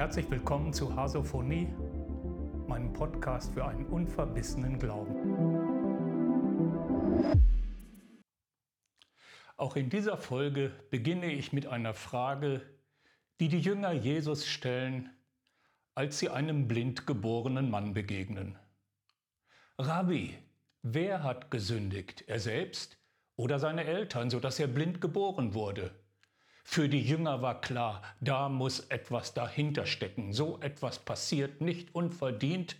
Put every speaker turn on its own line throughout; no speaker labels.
herzlich willkommen zu Hasophonie, meinem Podcast für einen unverbissenen Glauben. Auch in dieser Folge beginne ich mit einer Frage, die die Jünger Jesus stellen, als sie einem blind geborenen Mann begegnen. Rabbi, wer hat gesündigt, er selbst oder seine Eltern, sodass er blind geboren wurde? Für die Jünger war klar, da muss etwas dahinter stecken. So etwas passiert nicht unverdient.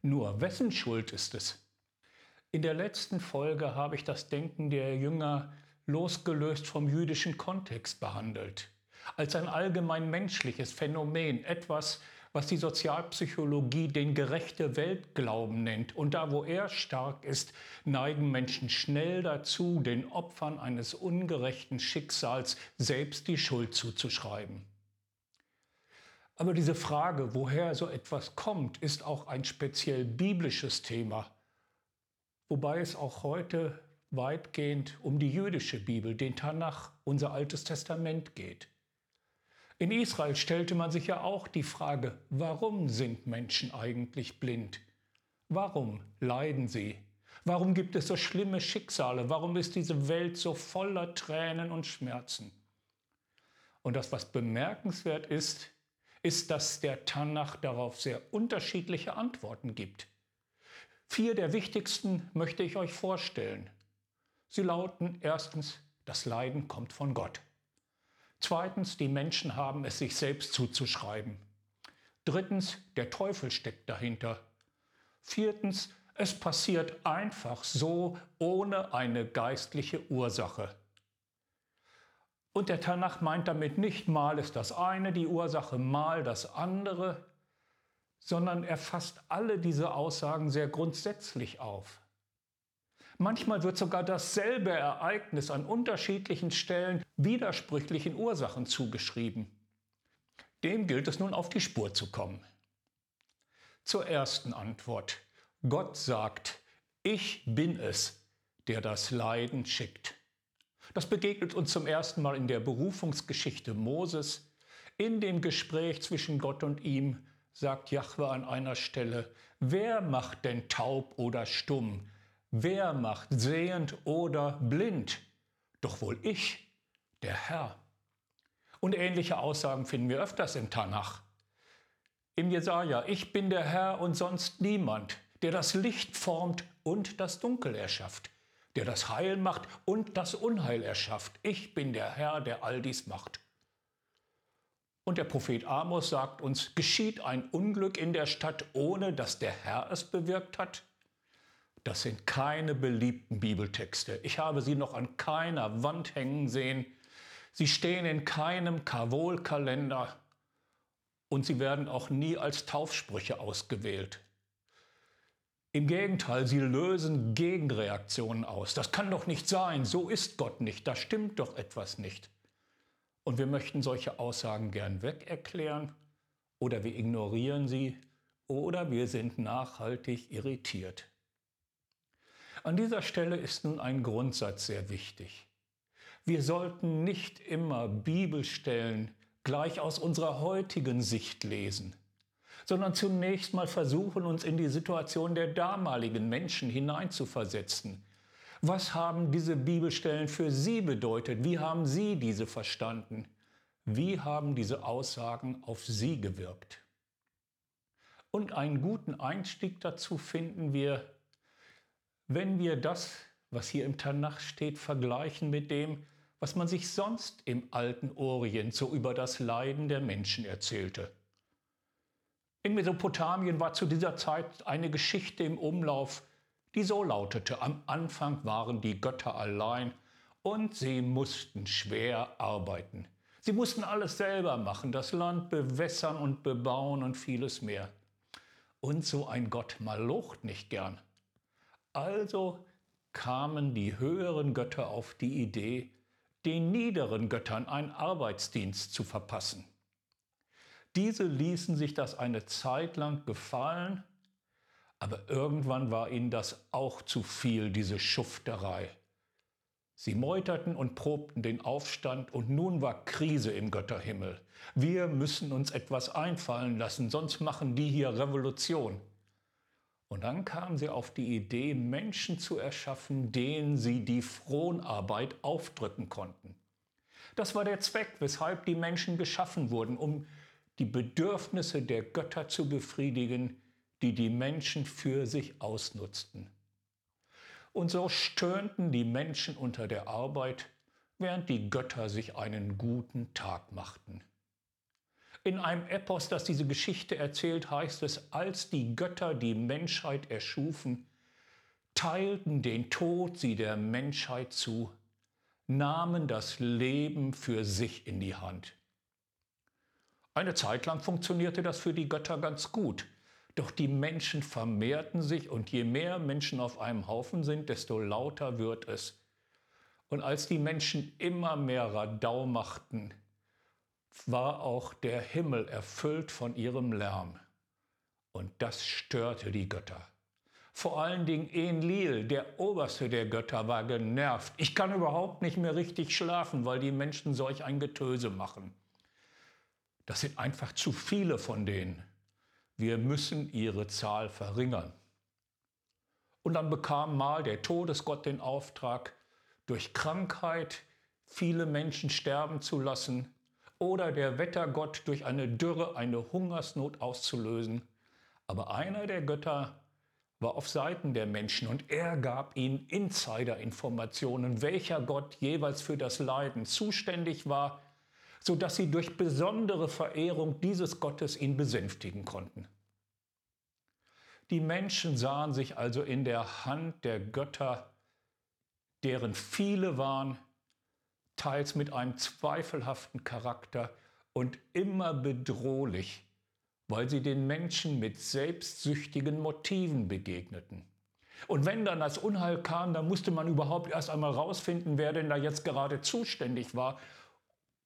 Nur wessen Schuld ist es? In der letzten Folge habe ich das Denken der Jünger losgelöst vom jüdischen Kontext behandelt. Als ein allgemein menschliches Phänomen, etwas, was die Sozialpsychologie den gerechte Weltglauben nennt. Und da, wo er stark ist, neigen Menschen schnell dazu, den Opfern eines ungerechten Schicksals selbst die Schuld zuzuschreiben. Aber diese Frage, woher so etwas kommt, ist auch ein speziell biblisches Thema, wobei es auch heute weitgehend um die jüdische Bibel, den Tanach, unser altes Testament geht. In Israel stellte man sich ja auch die Frage, warum sind Menschen eigentlich blind? Warum leiden sie? Warum gibt es so schlimme Schicksale? Warum ist diese Welt so voller Tränen und Schmerzen? Und das, was bemerkenswert ist, ist, dass der Tanach darauf sehr unterschiedliche Antworten gibt. Vier der wichtigsten möchte ich euch vorstellen. Sie lauten erstens, das Leiden kommt von Gott. Zweitens, die Menschen haben es sich selbst zuzuschreiben. Drittens, der Teufel steckt dahinter. Viertens, es passiert einfach so ohne eine geistliche Ursache. Und der Tanach meint damit nicht mal ist das eine die Ursache, mal das andere, sondern er fasst alle diese Aussagen sehr grundsätzlich auf. Manchmal wird sogar dasselbe Ereignis an unterschiedlichen Stellen widersprüchlichen Ursachen zugeschrieben. Dem gilt es nun auf die Spur zu kommen. Zur ersten Antwort. Gott sagt, ich bin es, der das Leiden schickt. Das begegnet uns zum ersten Mal in der Berufungsgeschichte Moses. In dem Gespräch zwischen Gott und ihm sagt Jahwe an einer Stelle, wer macht denn taub oder stumm? Wer macht sehend oder blind? Doch wohl ich, der Herr. Und ähnliche Aussagen finden wir öfters im Tanach. Im Jesaja, ich bin der Herr und sonst niemand, der das Licht formt und das Dunkel erschafft, der das Heil macht und das Unheil erschafft. Ich bin der Herr, der all dies macht. Und der Prophet Amos sagt uns, geschieht ein Unglück in der Stadt, ohne dass der Herr es bewirkt hat? Das sind keine beliebten Bibeltexte. Ich habe sie noch an keiner Wand hängen sehen. Sie stehen in keinem Kavol-Kalender und sie werden auch nie als Taufsprüche ausgewählt. Im Gegenteil, sie lösen Gegenreaktionen aus. Das kann doch nicht sein, so ist Gott nicht, da stimmt doch etwas nicht. Und wir möchten solche Aussagen gern wegerklären oder wir ignorieren sie oder wir sind nachhaltig irritiert. An dieser Stelle ist nun ein Grundsatz sehr wichtig. Wir sollten nicht immer Bibelstellen gleich aus unserer heutigen Sicht lesen, sondern zunächst mal versuchen, uns in die Situation der damaligen Menschen hineinzuversetzen. Was haben diese Bibelstellen für Sie bedeutet? Wie haben Sie diese verstanden? Wie haben diese Aussagen auf Sie gewirkt? Und einen guten Einstieg dazu finden wir wenn wir das, was hier im Tanach steht, vergleichen mit dem, was man sich sonst im alten Orient so über das Leiden der Menschen erzählte. In Mesopotamien war zu dieser Zeit eine Geschichte im Umlauf, die so lautete, am Anfang waren die Götter allein und sie mussten schwer arbeiten. Sie mussten alles selber machen, das Land bewässern und bebauen und vieles mehr. Und so ein Gott malocht nicht gern. Also kamen die höheren Götter auf die Idee, den niederen Göttern einen Arbeitsdienst zu verpassen. Diese ließen sich das eine Zeit lang gefallen, aber irgendwann war ihnen das auch zu viel, diese Schufterei. Sie meuterten und probten den Aufstand und nun war Krise im Götterhimmel. Wir müssen uns etwas einfallen lassen, sonst machen die hier Revolution. Und dann kamen sie auf die Idee, Menschen zu erschaffen, denen sie die Fronarbeit aufdrücken konnten. Das war der Zweck, weshalb die Menschen geschaffen wurden, um die Bedürfnisse der Götter zu befriedigen, die die Menschen für sich ausnutzten. Und so stöhnten die Menschen unter der Arbeit, während die Götter sich einen guten Tag machten. In einem Epos, das diese Geschichte erzählt, heißt es, als die Götter die Menschheit erschufen, teilten den Tod sie der Menschheit zu, nahmen das Leben für sich in die Hand. Eine Zeit lang funktionierte das für die Götter ganz gut. Doch die Menschen vermehrten sich und je mehr Menschen auf einem Haufen sind, desto lauter wird es. Und als die Menschen immer mehr Radau machten, war auch der Himmel erfüllt von ihrem Lärm. Und das störte die Götter. Vor allen Dingen Enlil, der oberste der Götter, war genervt. Ich kann überhaupt nicht mehr richtig schlafen, weil die Menschen solch ein Getöse machen. Das sind einfach zu viele von denen wir müssen ihre Zahl verringern. Und dann bekam mal der Todesgott den Auftrag, durch Krankheit viele Menschen sterben zu lassen oder der Wettergott durch eine Dürre eine Hungersnot auszulösen. Aber einer der Götter war auf Seiten der Menschen und er gab ihnen Insider-Informationen, welcher Gott jeweils für das Leiden zuständig war sodass sie durch besondere Verehrung dieses Gottes ihn besänftigen konnten. Die Menschen sahen sich also in der Hand der Götter, deren viele waren, teils mit einem zweifelhaften Charakter und immer bedrohlich, weil sie den Menschen mit selbstsüchtigen Motiven begegneten. Und wenn dann das Unheil kam, dann musste man überhaupt erst einmal rausfinden, wer denn da jetzt gerade zuständig war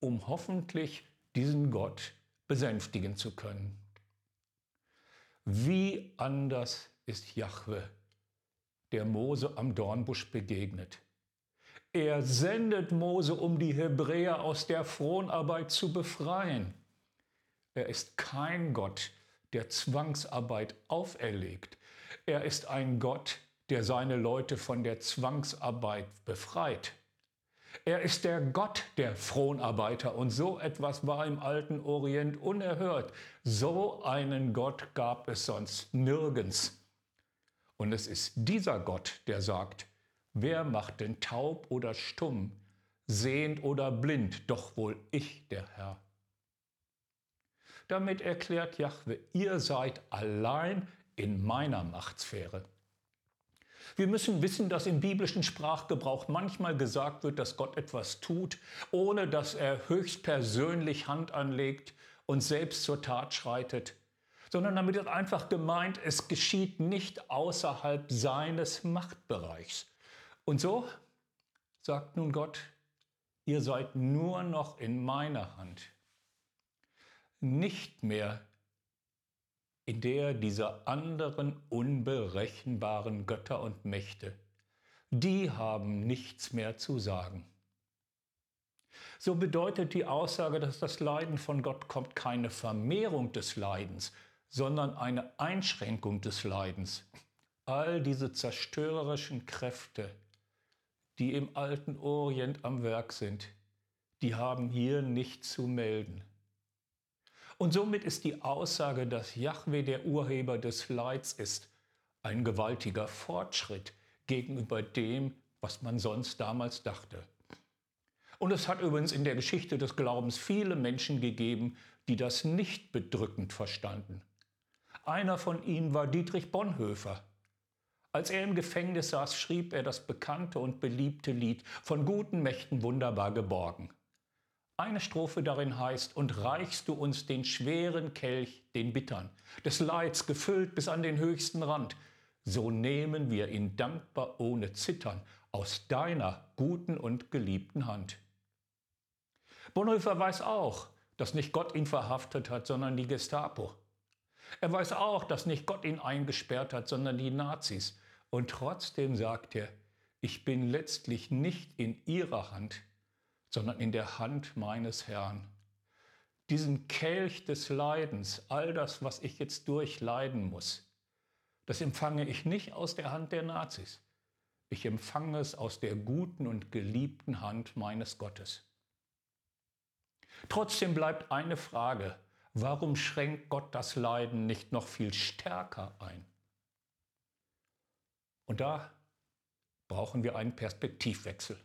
um hoffentlich diesen Gott besänftigen zu können. Wie anders ist Jahwe, der Mose am Dornbusch begegnet. Er sendet Mose, um die Hebräer aus der Fronarbeit zu befreien. Er ist kein Gott, der Zwangsarbeit auferlegt. Er ist ein Gott, der seine Leute von der Zwangsarbeit befreit. Er ist der Gott der Fronarbeiter und so etwas war im alten Orient unerhört. So einen Gott gab es sonst nirgends. Und es ist dieser Gott, der sagt, wer macht denn taub oder stumm, sehend oder blind, doch wohl ich, der Herr. Damit erklärt Jahwe, ihr seid allein in meiner Machtsphäre. Wir müssen wissen, dass im biblischen Sprachgebrauch manchmal gesagt wird, dass Gott etwas tut, ohne dass er höchstpersönlich Hand anlegt und selbst zur Tat schreitet, sondern damit ist einfach gemeint, es geschieht nicht außerhalb seines Machtbereichs. Und so sagt nun Gott, ihr seid nur noch in meiner Hand, nicht mehr in der dieser anderen unberechenbaren Götter und Mächte, die haben nichts mehr zu sagen. So bedeutet die Aussage, dass das Leiden von Gott kommt, keine Vermehrung des Leidens, sondern eine Einschränkung des Leidens. All diese zerstörerischen Kräfte, die im alten Orient am Werk sind, die haben hier nichts zu melden. Und somit ist die Aussage, dass Yahweh der Urheber des Leids ist, ein gewaltiger Fortschritt gegenüber dem, was man sonst damals dachte. Und es hat übrigens in der Geschichte des Glaubens viele Menschen gegeben, die das nicht bedrückend verstanden. Einer von ihnen war Dietrich Bonhoeffer. Als er im Gefängnis saß, schrieb er das bekannte und beliebte Lied Von guten Mächten wunderbar geborgen. Eine Strophe darin heißt, und reichst du uns den schweren Kelch, den bittern, des Leids gefüllt bis an den höchsten Rand, so nehmen wir ihn dankbar ohne Zittern aus deiner guten und geliebten Hand. Bonhoeffer weiß auch, dass nicht Gott ihn verhaftet hat, sondern die Gestapo. Er weiß auch, dass nicht Gott ihn eingesperrt hat, sondern die Nazis. Und trotzdem sagt er, ich bin letztlich nicht in ihrer Hand, sondern in der Hand meines Herrn. Diesen Kelch des Leidens, all das, was ich jetzt durchleiden muss, das empfange ich nicht aus der Hand der Nazis. Ich empfange es aus der guten und geliebten Hand meines Gottes. Trotzdem bleibt eine Frage, warum schränkt Gott das Leiden nicht noch viel stärker ein? Und da brauchen wir einen Perspektivwechsel.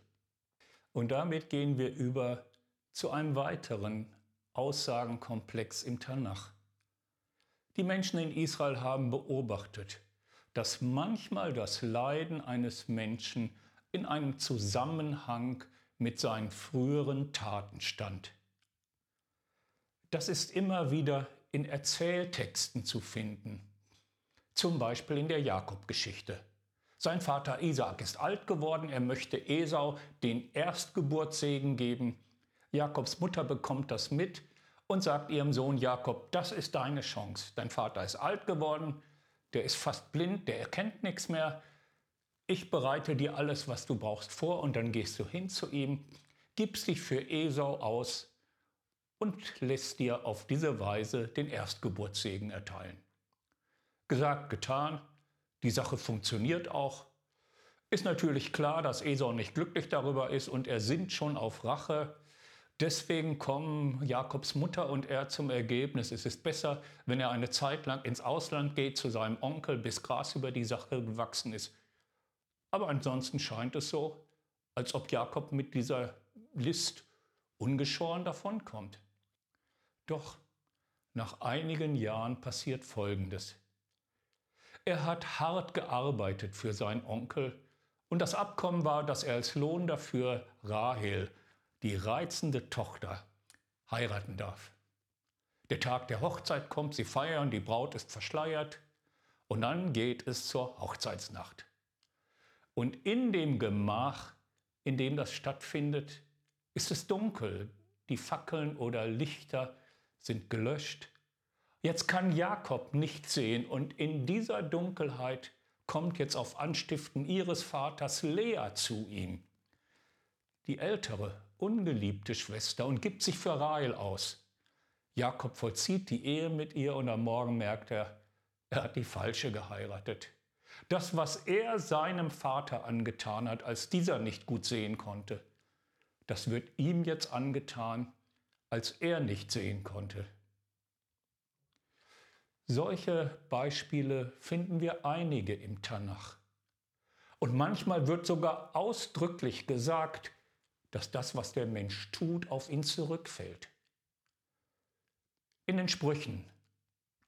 Und damit gehen wir über zu einem weiteren Aussagenkomplex im Tanach. Die Menschen in Israel haben beobachtet, dass manchmal das Leiden eines Menschen in einem Zusammenhang mit seinen früheren Taten stand. Das ist immer wieder in Erzähltexten zu finden, zum Beispiel in der Jakob-Geschichte. Sein Vater Isaak ist alt geworden, er möchte Esau den Erstgeburtssegen geben. Jakobs Mutter bekommt das mit und sagt ihrem Sohn Jakob, das ist deine Chance. Dein Vater ist alt geworden, der ist fast blind, der erkennt nichts mehr. Ich bereite dir alles, was du brauchst, vor und dann gehst du hin zu ihm, gibst dich für Esau aus und lässt dir auf diese Weise den Erstgeburtssegen erteilen. Gesagt, getan, die Sache funktioniert auch. Ist natürlich klar, dass Esau nicht glücklich darüber ist und er sinnt schon auf Rache. Deswegen kommen Jakobs Mutter und er zum Ergebnis, es ist besser, wenn er eine Zeit lang ins Ausland geht zu seinem Onkel, bis Gras über die Sache gewachsen ist. Aber ansonsten scheint es so, als ob Jakob mit dieser List ungeschoren davonkommt. Doch nach einigen Jahren passiert Folgendes. Er hat hart gearbeitet für seinen Onkel und das Abkommen war, dass er als Lohn dafür Rahel, die reizende Tochter, heiraten darf. Der Tag der Hochzeit kommt, sie feiern, die Braut ist verschleiert und dann geht es zur Hochzeitsnacht. Und in dem Gemach, in dem das stattfindet, ist es dunkel, die Fackeln oder Lichter sind gelöscht Jetzt kann Jakob nicht sehen und in dieser Dunkelheit kommt jetzt auf Anstiften ihres Vaters Lea zu ihm, die ältere, ungeliebte Schwester, und gibt sich für Rahel aus. Jakob vollzieht die Ehe mit ihr und am Morgen merkt er, er hat die falsche geheiratet. Das, was er seinem Vater angetan hat, als dieser nicht gut sehen konnte, das wird ihm jetzt angetan, als er nicht sehen konnte. Solche Beispiele finden wir einige im Tanach. Und manchmal wird sogar ausdrücklich gesagt, dass das, was der Mensch tut, auf ihn zurückfällt. In den Sprüchen,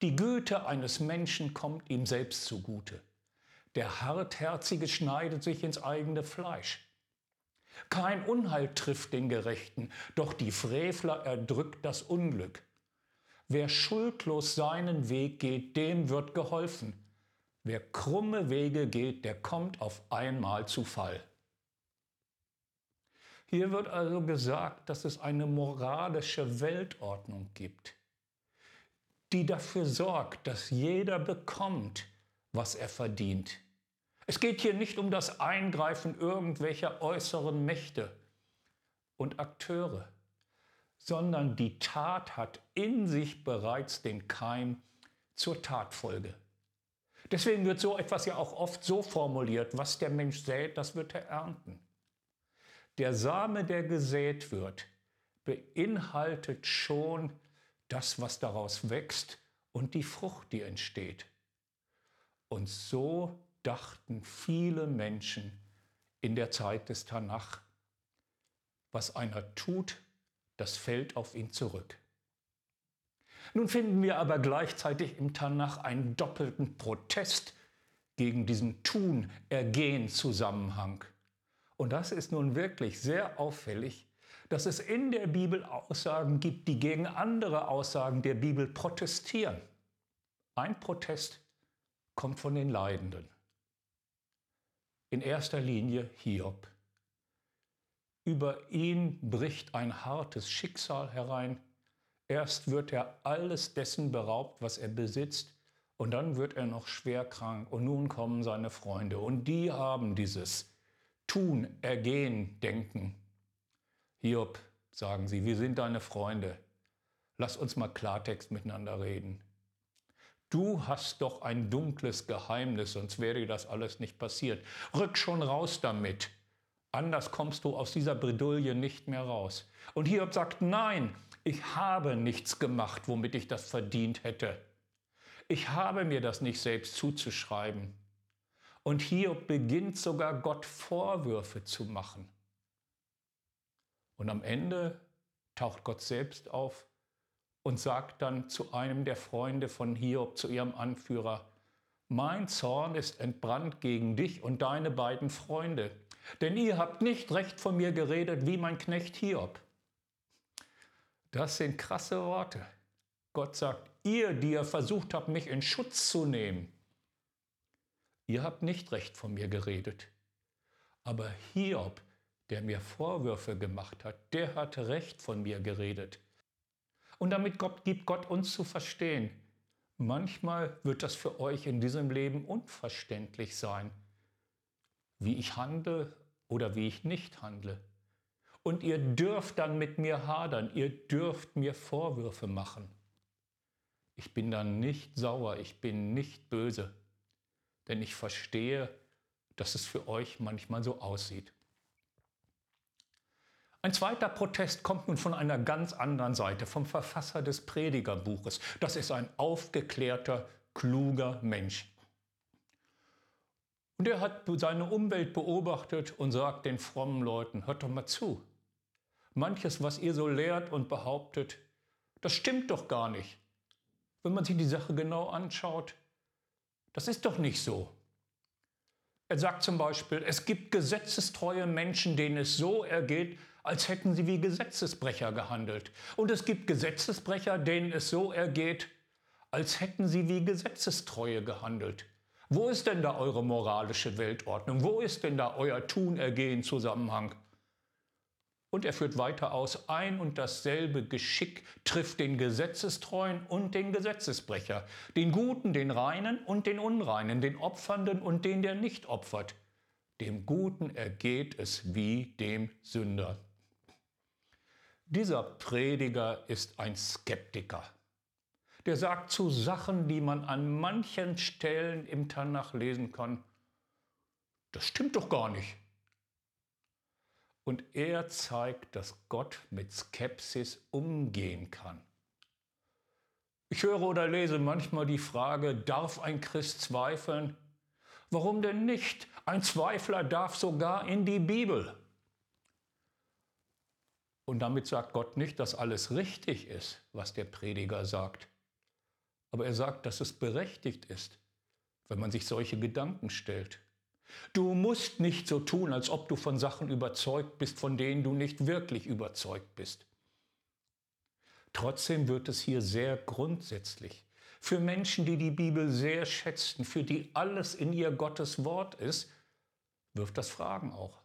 die Güte eines Menschen kommt ihm selbst zugute. Der Hartherzige schneidet sich ins eigene Fleisch. Kein Unheil trifft den Gerechten, doch die Frevler erdrückt das Unglück. Wer schuldlos seinen Weg geht, dem wird geholfen. Wer krumme Wege geht, der kommt auf einmal zu Fall. Hier wird also gesagt, dass es eine moralische Weltordnung gibt, die dafür sorgt, dass jeder bekommt, was er verdient. Es geht hier nicht um das Eingreifen irgendwelcher äußeren Mächte und Akteure sondern die Tat hat in sich bereits den Keim zur Tatfolge. Deswegen wird so etwas ja auch oft so formuliert, was der Mensch sät, das wird er ernten. Der Same, der gesät wird, beinhaltet schon das, was daraus wächst und die Frucht, die entsteht. Und so dachten viele Menschen in der Zeit des Tanach, was einer tut, das fällt auf ihn zurück. Nun finden wir aber gleichzeitig im Tanach einen doppelten Protest gegen diesen Tun-Ergehen-Zusammenhang. Und das ist nun wirklich sehr auffällig, dass es in der Bibel Aussagen gibt, die gegen andere Aussagen der Bibel protestieren. Ein Protest kommt von den Leidenden. In erster Linie Hiob. Über ihn bricht ein hartes Schicksal herein. Erst wird er alles dessen beraubt, was er besitzt, und dann wird er noch schwer krank. Und nun kommen seine Freunde, und die haben dieses Tun, Ergehen denken. Hiob, sagen sie, wir sind deine Freunde. Lass uns mal Klartext miteinander reden. Du hast doch ein dunkles Geheimnis, sonst wäre dir das alles nicht passiert. Rück schon raus damit. Anders kommst du aus dieser Bredouille nicht mehr raus. Und Hiob sagt, nein, ich habe nichts gemacht, womit ich das verdient hätte. Ich habe mir das nicht selbst zuzuschreiben. Und Hiob beginnt sogar Gott Vorwürfe zu machen. Und am Ende taucht Gott selbst auf und sagt dann zu einem der Freunde von Hiob, zu ihrem Anführer, mein Zorn ist entbrannt gegen dich und deine beiden Freunde, denn ihr habt nicht recht von mir geredet wie mein Knecht Hiob. Das sind krasse Worte. Gott sagt, ihr, die ihr versucht habt, mich in Schutz zu nehmen, ihr habt nicht recht von mir geredet. Aber Hiob, der mir Vorwürfe gemacht hat, der hat recht von mir geredet. Und damit gibt Gott uns zu verstehen, manchmal wird das für euch in diesem Leben unverständlich sein, wie ich handle oder wie ich nicht handle. Und ihr dürft dann mit mir hadern, ihr dürft mir Vorwürfe machen. Ich bin dann nicht sauer, ich bin nicht böse, denn ich verstehe, dass es für euch manchmal so aussieht. Ein zweiter Protest kommt nun von einer ganz anderen Seite, vom Verfasser des Predigerbuches. Das ist ein aufgeklärter, kluger Mensch. Und er hat seine Umwelt beobachtet und sagt den frommen Leuten, hört doch mal zu. Manches, was ihr so lehrt und behauptet, das stimmt doch gar nicht. Wenn man sich die Sache genau anschaut, das ist doch nicht so. Er sagt zum Beispiel, es gibt gesetzestreue Menschen, denen es so ergeht, als hätten sie wie Gesetzesbrecher gehandelt. Und es gibt Gesetzesbrecher, denen es so ergeht, als hätten sie wie Gesetzestreue gehandelt. Wo ist denn da eure moralische Weltordnung? Wo ist denn da euer Tun-Ergehen-Zusammenhang? Und er führt weiter aus, ein und dasselbe Geschick trifft den Gesetzestreuen und den Gesetzesbrecher, den Guten, den Reinen und den Unreinen, den Opfernden und den, der nicht opfert. Dem Guten ergeht es wie dem Sünder. Dieser Prediger ist ein Skeptiker. Der sagt zu Sachen, die man an manchen Stellen im Tanach lesen kann, das stimmt doch gar nicht. Und er zeigt, dass Gott mit Skepsis umgehen kann. Ich höre oder lese manchmal die Frage, darf ein Christ zweifeln? Warum denn nicht? Ein Zweifler darf sogar in die Bibel. Und damit sagt Gott nicht, dass alles richtig ist, was der Prediger sagt. Aber er sagt, dass es berechtigt ist, wenn man sich solche Gedanken stellt. Du musst nicht so tun, als ob du von Sachen überzeugt bist, von denen du nicht wirklich überzeugt bist. Trotzdem wird es hier sehr grundsätzlich. Für Menschen, die die Bibel sehr schätzen, für die alles in ihr Gottes Wort ist, wirft das Fragen auch.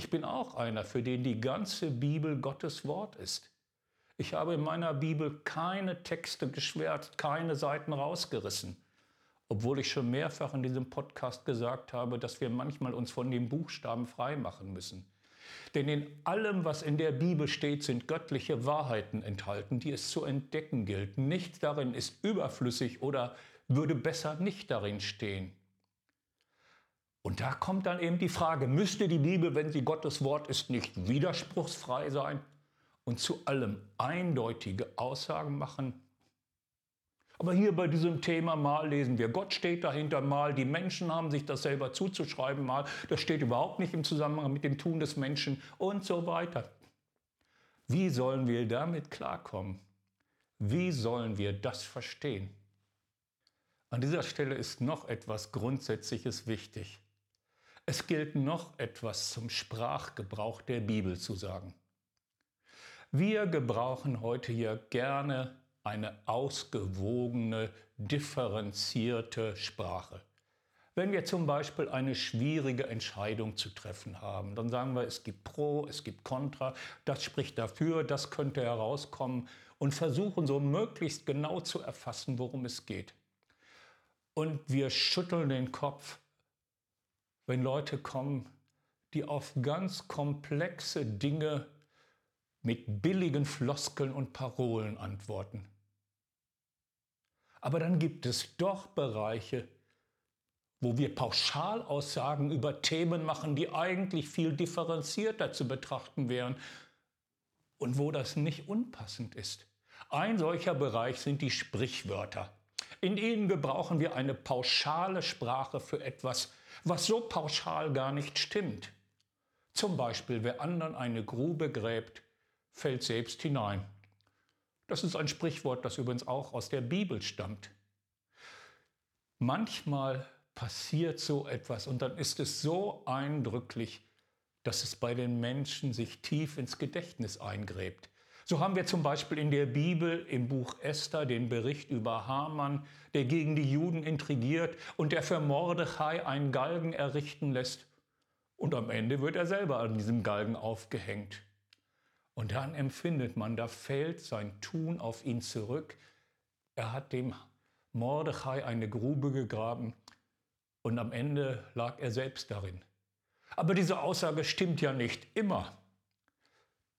Ich bin auch einer, für den die ganze Bibel Gottes Wort ist. Ich habe in meiner Bibel keine Texte geschwärzt, keine Seiten rausgerissen, obwohl ich schon mehrfach in diesem Podcast gesagt habe, dass wir manchmal uns von den Buchstaben freimachen müssen. Denn in allem, was in der Bibel steht, sind göttliche Wahrheiten enthalten, die es zu entdecken gilt. Nichts darin ist überflüssig oder würde besser nicht darin stehen. Und da kommt dann eben die Frage, müsste die Bibel, wenn sie Gottes Wort ist, nicht widerspruchsfrei sein und zu allem eindeutige Aussagen machen? Aber hier bei diesem Thema mal lesen wir, Gott steht dahinter mal, die Menschen haben sich das selber zuzuschreiben mal, das steht überhaupt nicht im Zusammenhang mit dem Tun des Menschen und so weiter. Wie sollen wir damit klarkommen? Wie sollen wir das verstehen? An dieser Stelle ist noch etwas Grundsätzliches wichtig. Es gilt noch etwas zum Sprachgebrauch der Bibel zu sagen. Wir gebrauchen heute hier gerne eine ausgewogene, differenzierte Sprache. Wenn wir zum Beispiel eine schwierige Entscheidung zu treffen haben, dann sagen wir, es gibt Pro, es gibt Contra, das spricht dafür, das könnte herauskommen und versuchen so möglichst genau zu erfassen, worum es geht. Und wir schütteln den Kopf wenn Leute kommen, die auf ganz komplexe Dinge mit billigen Floskeln und Parolen antworten. Aber dann gibt es doch Bereiche, wo wir Pauschalaussagen über Themen machen, die eigentlich viel differenzierter zu betrachten wären und wo das nicht unpassend ist. Ein solcher Bereich sind die Sprichwörter. In ihnen gebrauchen wir eine pauschale Sprache für etwas, was so pauschal gar nicht stimmt. Zum Beispiel, wer anderen eine Grube gräbt, fällt selbst hinein. Das ist ein Sprichwort, das übrigens auch aus der Bibel stammt. Manchmal passiert so etwas und dann ist es so eindrücklich, dass es bei den Menschen sich tief ins Gedächtnis eingräbt. So haben wir zum Beispiel in der Bibel im Buch Esther den Bericht über Haman, der gegen die Juden intrigiert und der für Mordechai einen Galgen errichten lässt. Und am Ende wird er selber an diesem Galgen aufgehängt. Und dann empfindet man, da fällt sein Tun auf ihn zurück. Er hat dem Mordechai eine Grube gegraben und am Ende lag er selbst darin. Aber diese Aussage stimmt ja nicht immer.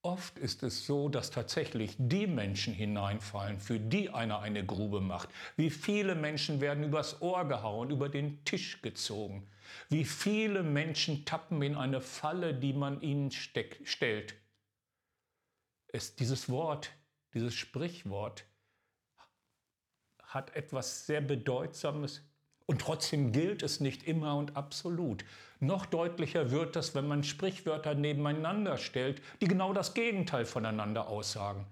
Oft ist es so, dass tatsächlich die Menschen hineinfallen, für die einer eine Grube macht. Wie viele Menschen werden übers Ohr gehauen, über den Tisch gezogen. Wie viele Menschen tappen in eine Falle, die man ihnen steck, stellt. Es, dieses Wort, dieses Sprichwort hat etwas sehr Bedeutsames und trotzdem gilt es nicht immer und absolut. Noch deutlicher wird das, wenn man Sprichwörter nebeneinander stellt, die genau das Gegenteil voneinander aussagen.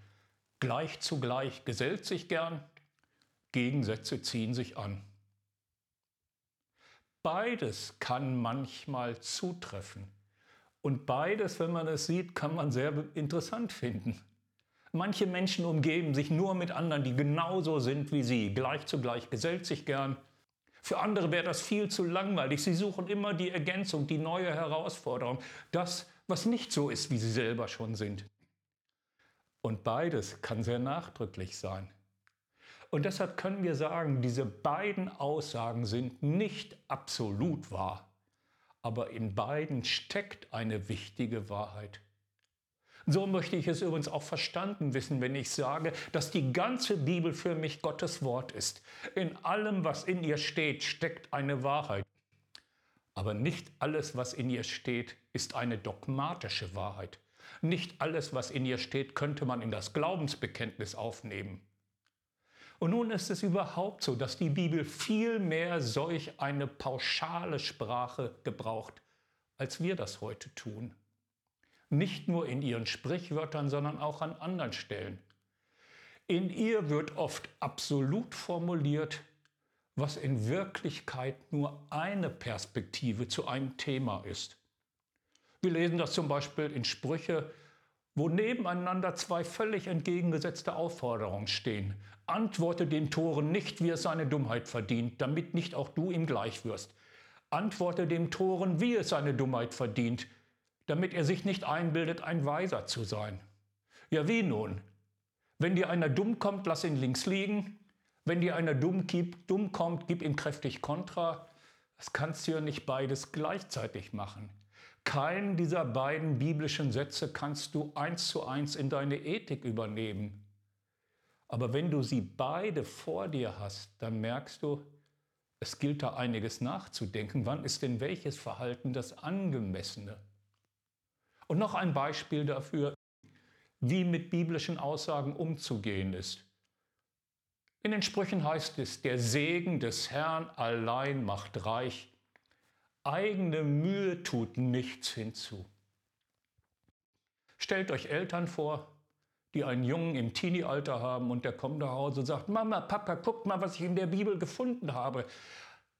Gleich zu gleich gesellt sich gern, Gegensätze ziehen sich an. Beides kann manchmal zutreffen. Und beides, wenn man es sieht, kann man sehr interessant finden. Manche Menschen umgeben sich nur mit anderen, die genauso sind wie sie. Gleich zu gleich gesellt sich gern, für andere wäre das viel zu langweilig. Sie suchen immer die Ergänzung, die neue Herausforderung, das, was nicht so ist, wie sie selber schon sind. Und beides kann sehr nachdrücklich sein. Und deshalb können wir sagen, diese beiden Aussagen sind nicht absolut wahr, aber in beiden steckt eine wichtige Wahrheit. So möchte ich es übrigens auch verstanden wissen, wenn ich sage, dass die ganze Bibel für mich Gottes Wort ist. In allem, was in ihr steht, steckt eine Wahrheit. Aber nicht alles, was in ihr steht, ist eine dogmatische Wahrheit. Nicht alles, was in ihr steht, könnte man in das Glaubensbekenntnis aufnehmen. Und nun ist es überhaupt so, dass die Bibel viel mehr solch eine pauschale Sprache gebraucht, als wir das heute tun. Nicht nur in ihren Sprichwörtern, sondern auch an anderen Stellen. In ihr wird oft absolut formuliert, was in Wirklichkeit nur eine Perspektive zu einem Thema ist. Wir lesen das zum Beispiel in Sprüche, wo nebeneinander zwei völlig entgegengesetzte Aufforderungen stehen. Antworte dem Toren nicht, wie es seine Dummheit verdient, damit nicht auch du ihm gleich wirst. Antworte dem Toren, wie es seine Dummheit verdient, damit er sich nicht einbildet, ein Weiser zu sein. Ja, wie nun? Wenn dir einer dumm kommt, lass ihn links liegen. Wenn dir einer dumm, dumm kommt, gib ihm kräftig Kontra. Das kannst du ja nicht beides gleichzeitig machen. Keinen dieser beiden biblischen Sätze kannst du eins zu eins in deine Ethik übernehmen. Aber wenn du sie beide vor dir hast, dann merkst du, es gilt da einiges nachzudenken. Wann ist denn welches Verhalten das angemessene? Und noch ein Beispiel dafür, wie mit biblischen Aussagen umzugehen ist. In den Sprüchen heißt es, der Segen des Herrn allein macht reich, eigene Mühe tut nichts hinzu. Stellt euch Eltern vor, die einen Jungen im Teenie-Alter haben und der kommt nach Hause und sagt, Mama, Papa, guckt mal, was ich in der Bibel gefunden habe.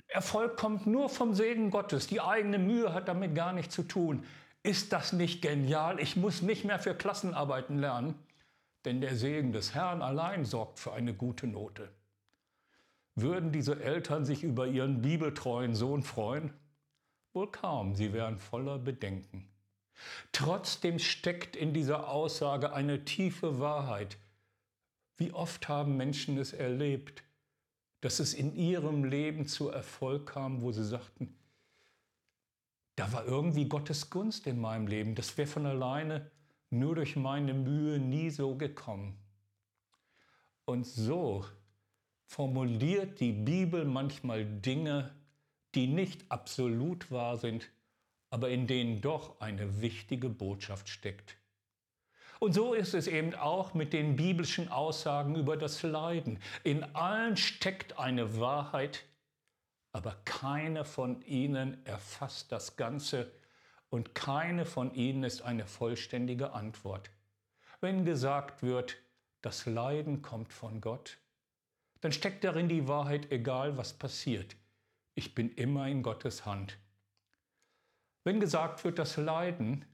Erfolg kommt nur vom Segen Gottes, die eigene Mühe hat damit gar nichts zu tun. Ist das nicht genial? Ich muss nicht mehr für Klassenarbeiten lernen, denn der Segen des Herrn allein sorgt für eine gute Note. Würden diese Eltern sich über ihren bibeltreuen Sohn freuen? Wohl kaum, sie wären voller Bedenken. Trotzdem steckt in dieser Aussage eine tiefe Wahrheit. Wie oft haben Menschen es erlebt, dass es in ihrem Leben zu Erfolg kam, wo sie sagten, da war irgendwie Gottes Gunst in meinem Leben. Das wäre von alleine nur durch meine Mühe nie so gekommen. Und so formuliert die Bibel manchmal Dinge, die nicht absolut wahr sind, aber in denen doch eine wichtige Botschaft steckt. Und so ist es eben auch mit den biblischen Aussagen über das Leiden. In allen steckt eine Wahrheit, aber keine von ihnen erfasst das Ganze und keine von ihnen ist eine vollständige Antwort. Wenn gesagt wird, das Leiden kommt von Gott, dann steckt darin die Wahrheit, egal was passiert. Ich bin immer in Gottes Hand. Wenn gesagt wird, das Leiden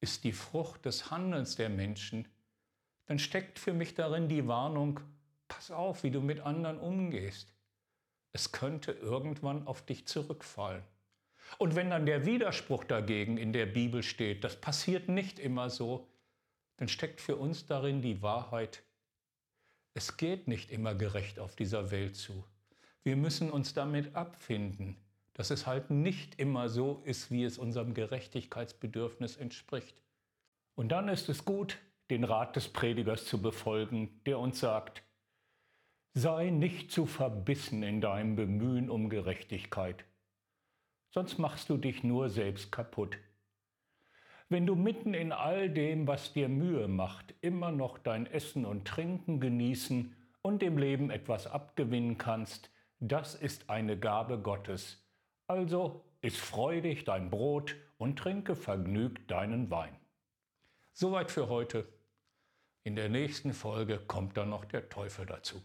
ist die Frucht des Handelns der Menschen, dann steckt für mich darin die Warnung, pass auf, wie du mit anderen umgehst. Es könnte irgendwann auf dich zurückfallen. Und wenn dann der Widerspruch dagegen in der Bibel steht, das passiert nicht immer so, dann steckt für uns darin die Wahrheit, es geht nicht immer gerecht auf dieser Welt zu. Wir müssen uns damit abfinden, dass es halt nicht immer so ist, wie es unserem Gerechtigkeitsbedürfnis entspricht. Und dann ist es gut, den Rat des Predigers zu befolgen, der uns sagt, sei nicht zu verbissen in deinem Bemühen um Gerechtigkeit, sonst machst du dich nur selbst kaputt. Wenn du mitten in all dem, was dir Mühe macht, immer noch dein Essen und Trinken genießen und dem Leben etwas abgewinnen kannst, das ist eine Gabe Gottes. Also iss freudig dein Brot und trinke vergnügt deinen Wein. Soweit für heute. In der nächsten Folge kommt dann noch der Teufel dazu.